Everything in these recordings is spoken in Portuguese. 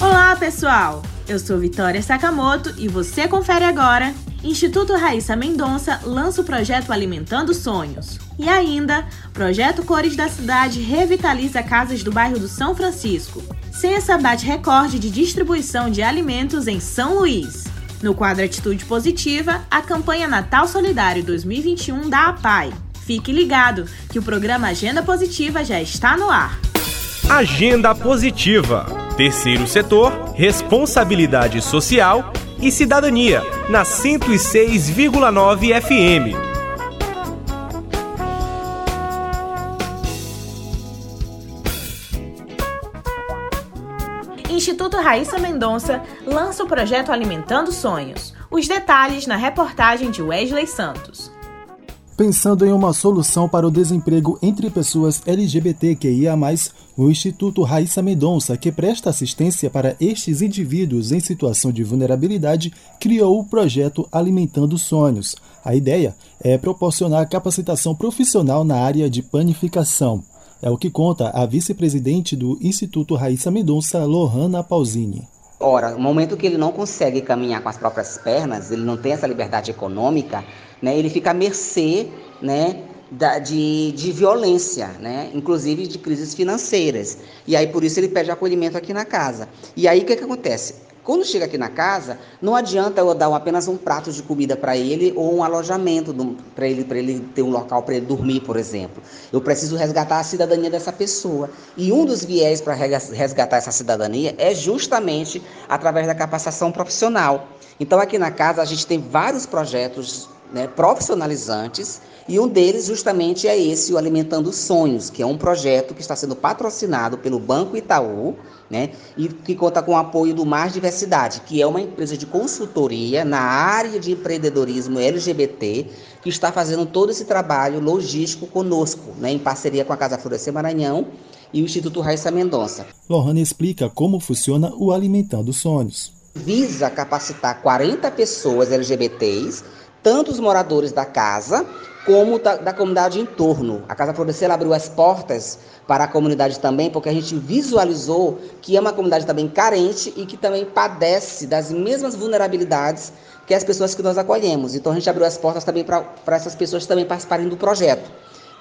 Olá, pessoal! Eu sou Vitória Sakamoto e você confere agora. Instituto Raíssa Mendonça lança o projeto Alimentando Sonhos. E ainda, Projeto Cores da Cidade revitaliza casas do bairro do São Francisco. Censa bate recorde de distribuição de alimentos em São Luís. No quadro Atitude Positiva, a campanha Natal Solidário 2021 da APAI. Fique ligado que o programa Agenda Positiva já está no ar. Agenda Positiva. Terceiro setor, responsabilidade social e cidadania, na 106,9 FM. Instituto Raíssa Mendonça lança o projeto Alimentando Sonhos. Os detalhes na reportagem de Wesley Santos. Pensando em uma solução para o desemprego entre pessoas LGBTQIA, o Instituto Raíssa Mendonça, que presta assistência para estes indivíduos em situação de vulnerabilidade, criou o projeto Alimentando Sonhos. A ideia é proporcionar capacitação profissional na área de panificação. É o que conta a vice-presidente do Instituto Raíssa Mendonça, Lohana Pausini. Ora, no momento que ele não consegue caminhar com as próprias pernas, ele não tem essa liberdade econômica, né, ele fica à mercê né, da, de, de violência, né, inclusive de crises financeiras. E aí, por isso, ele pede acolhimento aqui na casa. E aí, o que, que acontece? Quando chega aqui na casa, não adianta eu dar apenas um prato de comida para ele ou um alojamento para ele, ele ter um local para ele dormir, por exemplo. Eu preciso resgatar a cidadania dessa pessoa. E um dos viés para resgatar essa cidadania é justamente através da capacitação profissional. Então, aqui na casa, a gente tem vários projetos né, profissionalizantes e um deles justamente é esse, o Alimentando Sonhos, que é um projeto que está sendo patrocinado pelo Banco Itaú, né? E que conta com o apoio do Mais Diversidade, que é uma empresa de consultoria na área de empreendedorismo LGBT, que está fazendo todo esse trabalho logístico conosco, né? Em parceria com a Casa Florescer Maranhão e o Instituto Raíssa Mendonça. Lohana explica como funciona o Alimentando Sonhos. Visa capacitar 40 pessoas LGBTs, tanto os moradores da casa como da, da comunidade em torno. A Casa Florescer abriu as portas para a comunidade também, porque a gente visualizou que é uma comunidade também carente e que também padece das mesmas vulnerabilidades que as pessoas que nós acolhemos. Então a gente abriu as portas também para essas pessoas também participarem do projeto,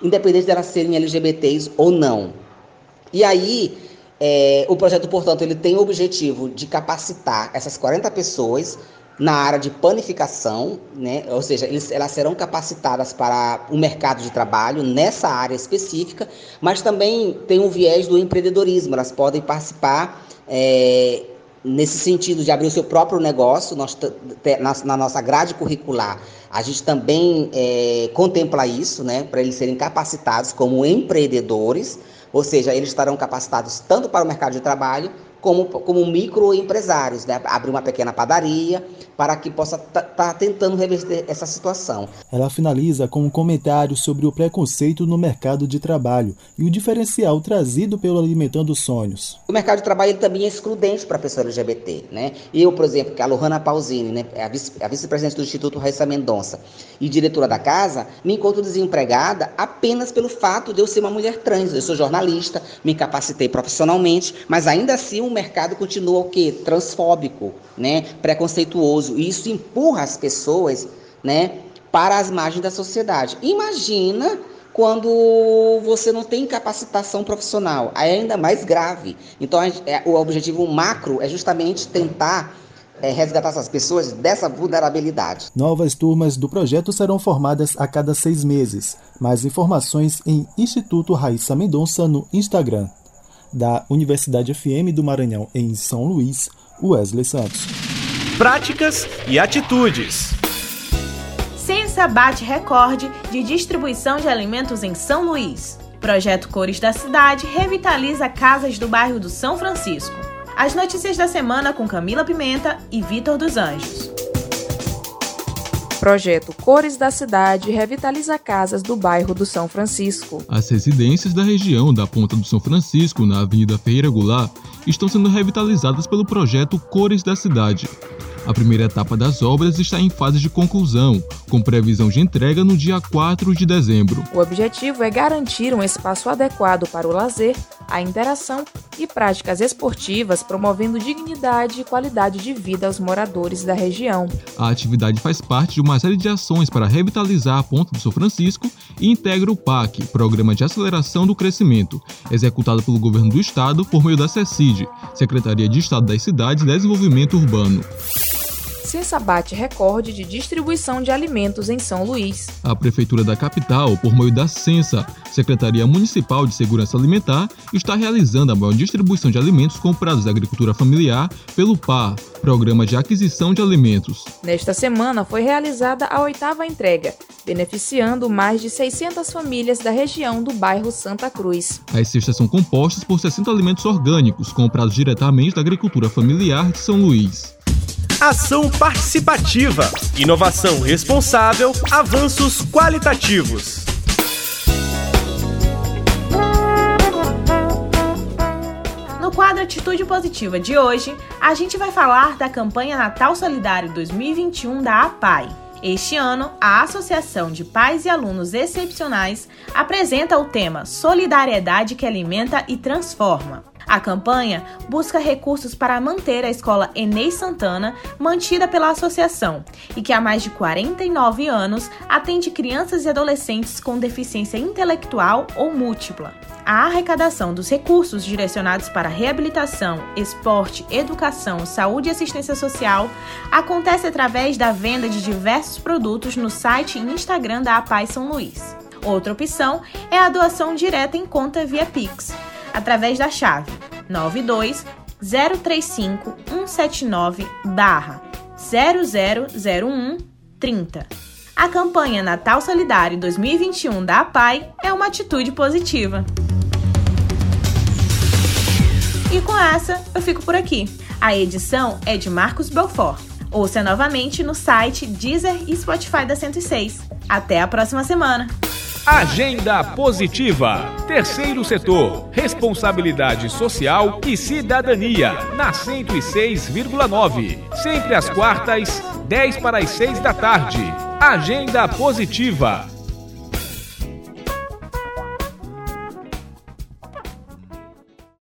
independente de elas serem LGBTs ou não. E aí, é, o projeto, portanto, ele tem o objetivo de capacitar essas 40 pessoas na área de panificação, né? ou seja, eles, elas serão capacitadas para o mercado de trabalho nessa área específica, mas também tem um viés do empreendedorismo, elas podem participar é, nesse sentido de abrir o seu próprio negócio, nós, na, na nossa grade curricular, a gente também é, contempla isso, né, para eles serem capacitados como empreendedores, ou seja, eles estarão capacitados tanto para o mercado de trabalho como, como microempresários, né? abrir uma pequena padaria para que possa estar tá tentando reverter essa situação. Ela finaliza com um comentário sobre o preconceito no mercado de trabalho e o diferencial trazido pelo Alimentando Sonhos. O mercado de trabalho ele também é excludente para a pessoa LGBT. Né? Eu, por exemplo, que é a Lohana Pausini, né? É a vice-presidente do Instituto Raíssa Mendonça e diretora da casa, me encontro desempregada apenas pelo fato de eu ser uma mulher trans. Eu sou jornalista, me capacitei profissionalmente, mas ainda assim o mercado continua o quê? Transfóbico, né? preconceituoso. E isso empurra as pessoas né, para as margens da sociedade. Imagina quando você não tem capacitação profissional. Aí é ainda mais grave. Então, é, o objetivo macro é justamente tentar é, resgatar essas pessoas dessa vulnerabilidade. Novas turmas do projeto serão formadas a cada seis meses. Mais informações em Instituto Raíssa Mendonça no Instagram da Universidade FM do Maranhão em São Luís, Wesley Santos. Práticas e atitudes. Censa bate recorde de distribuição de alimentos em São Luís. Projeto Cores da Cidade revitaliza casas do bairro do São Francisco. As notícias da semana com Camila Pimenta e Vitor dos Anjos. Projeto Cores da Cidade revitaliza casas do bairro do São Francisco. As residências da região da Ponta do São Francisco, na Avenida Ferreira Goulart, estão sendo revitalizadas pelo projeto Cores da Cidade. A primeira etapa das obras está em fase de conclusão, com previsão de entrega no dia 4 de dezembro. O objetivo é garantir um espaço adequado para o lazer, a interação e práticas esportivas, promovendo dignidade e qualidade de vida aos moradores da região. A atividade faz parte de uma série de ações para revitalizar a Ponta do São Francisco e integra o PAC, Programa de Aceleração do Crescimento, executado pelo governo do estado por meio da CECID, Secretaria de Estado das Cidades e Desenvolvimento Urbano. Censa bate recorde de distribuição de alimentos em São Luís. A Prefeitura da capital, por meio da Censa, Secretaria Municipal de Segurança Alimentar, está realizando a maior distribuição de alimentos comprados da agricultura familiar pelo PAR, Programa de Aquisição de Alimentos. Nesta semana foi realizada a oitava entrega, beneficiando mais de 600 famílias da região do bairro Santa Cruz. As cestas são compostas por 60 alimentos orgânicos comprados diretamente da agricultura familiar de São Luís. Ação participativa, inovação responsável, avanços qualitativos. No quadro Atitude Positiva de hoje, a gente vai falar da campanha Natal Solidário 2021 da APAI. Este ano, a Associação de Pais e Alunos Excepcionais apresenta o tema Solidariedade que Alimenta e Transforma. A campanha busca recursos para manter a escola Enei Santana, mantida pela associação, e que há mais de 49 anos atende crianças e adolescentes com deficiência intelectual ou múltipla. A arrecadação dos recursos direcionados para reabilitação, esporte, educação, saúde e assistência social acontece através da venda de diversos produtos no site e Instagram da APAI São Luís. Outra opção é a doação direta em conta via Pix através da chave 92 035 179 barra 0001 30. A campanha Natal Solidário 2021 da APAI é uma atitude positiva. E com essa, eu fico por aqui. A edição é de Marcos Belfort. Ouça novamente no site Deezer e Spotify da 106. Até a próxima semana! Agenda Positiva. Terceiro setor. Responsabilidade social e cidadania. Na 106,9. Sempre às quartas, 10 para as 6 da tarde. Agenda Positiva.